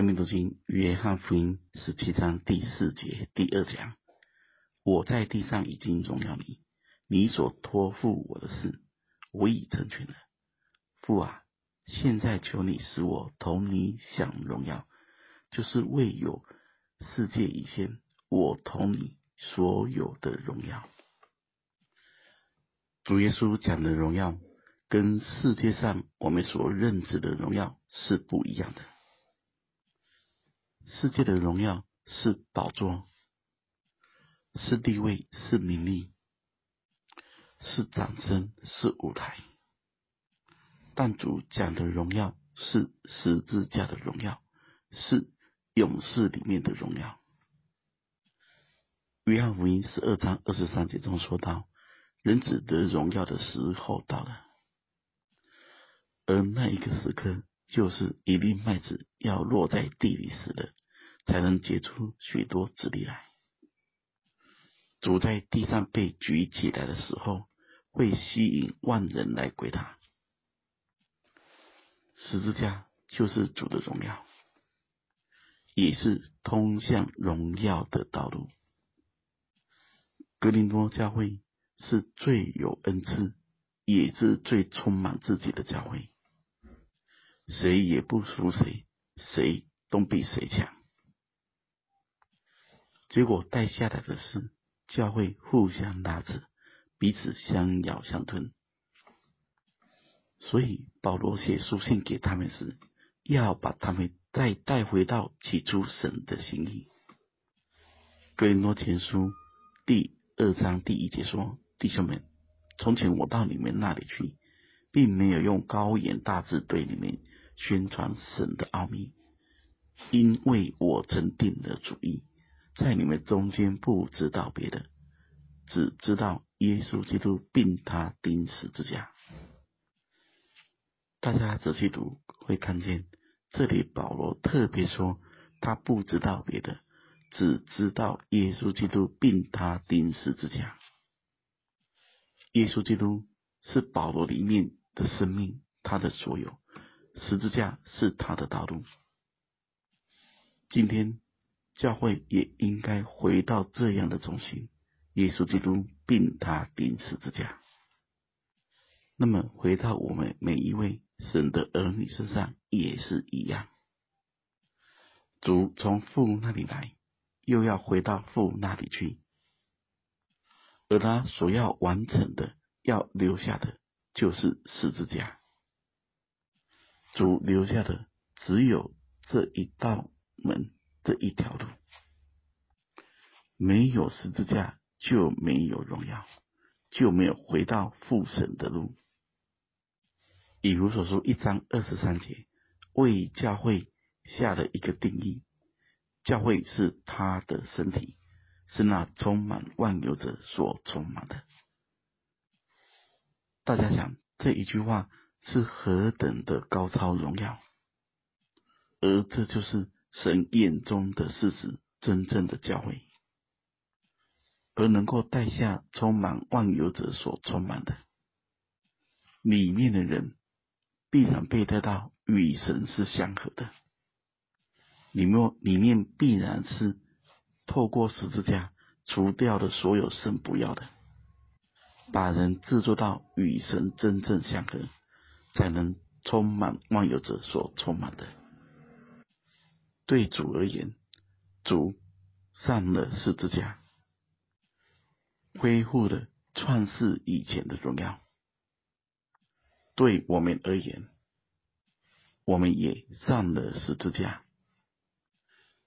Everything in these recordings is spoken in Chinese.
生命读经，约翰福音十七章第四节第二讲：我在地上已经荣耀你，你所托付我的事，我已成全了。父啊，现在求你使我同你享荣耀，就是未有世界以前，我同你所有的荣耀。主耶稣讲的荣耀，跟世界上我们所认知的荣耀是不一样的。世界的荣耀是宝座，是地位，是名利，是掌声，是舞台。但主讲的荣耀是十字架的荣耀，是勇士里面的荣耀。约翰福音十二章二十三节中说道：“人子得荣耀的时候到了，而那一个时刻，就是一粒麦子要落在地里时的。”才能结出许多子粒来。主在地上被举起来的时候，会吸引万人来归他。十字架就是主的荣耀，也是通向荣耀的道路。格林多教会是最有恩赐，也是最充满自己的教会，谁也不输谁，谁都比谁强。结果带下来的是教会互相拉扯，彼此相咬相吞。所以保罗写书信给他们时，要把他们再带回到起初神的心意。哥林多前书第二章第一节说：“弟兄们，从前我到你们那里去，并没有用高言大志对你们宣传神的奥秘，因为我曾定了主意。”在你们中间不知道别的，只知道耶稣基督并他钉十字架。大家仔细读会看见，这里保罗特别说他不知道别的，只知道耶稣基督并他钉十字架。耶稣基督是保罗里面的生命，他的所有，十字架是他的道路。今天。教会也应该回到这样的中心：耶稣基督并他钉十字架。那么，回到我们每一位神的儿女身上也是一样。主从父那里来，又要回到父那里去，而他所要完成的、要留下的，就是十字架。主留下的只有这一道门。这一条路，没有十字架就没有荣耀，就没有回到父神的路。以如所书一章二十三节，为教会下了一个定义：教会是他的身体，是那充满万有者所充满的。大家想这一句话是何等的高超荣耀？而这就是。神眼中的事实，真正的教会，而能够带下充满万有者所充满的里面的人，必然被带到与神是相合的。里面里面必然是透过十字架除掉了所有神不要的，把人制作到与神真正相合，才能充满万有者所充满的。对主而言，主上了十字架，恢复了创世以前的荣耀。对我们而言，我们也上了十字架，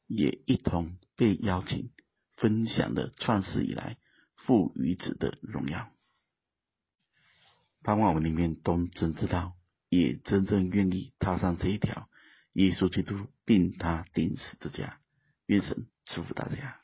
也一同被邀请分享了创世以来父与子的荣耀。盼望我们里面都真知道，也真正愿意踏上这一条。耶稣基督并他钉死之家，愿神祝福大家。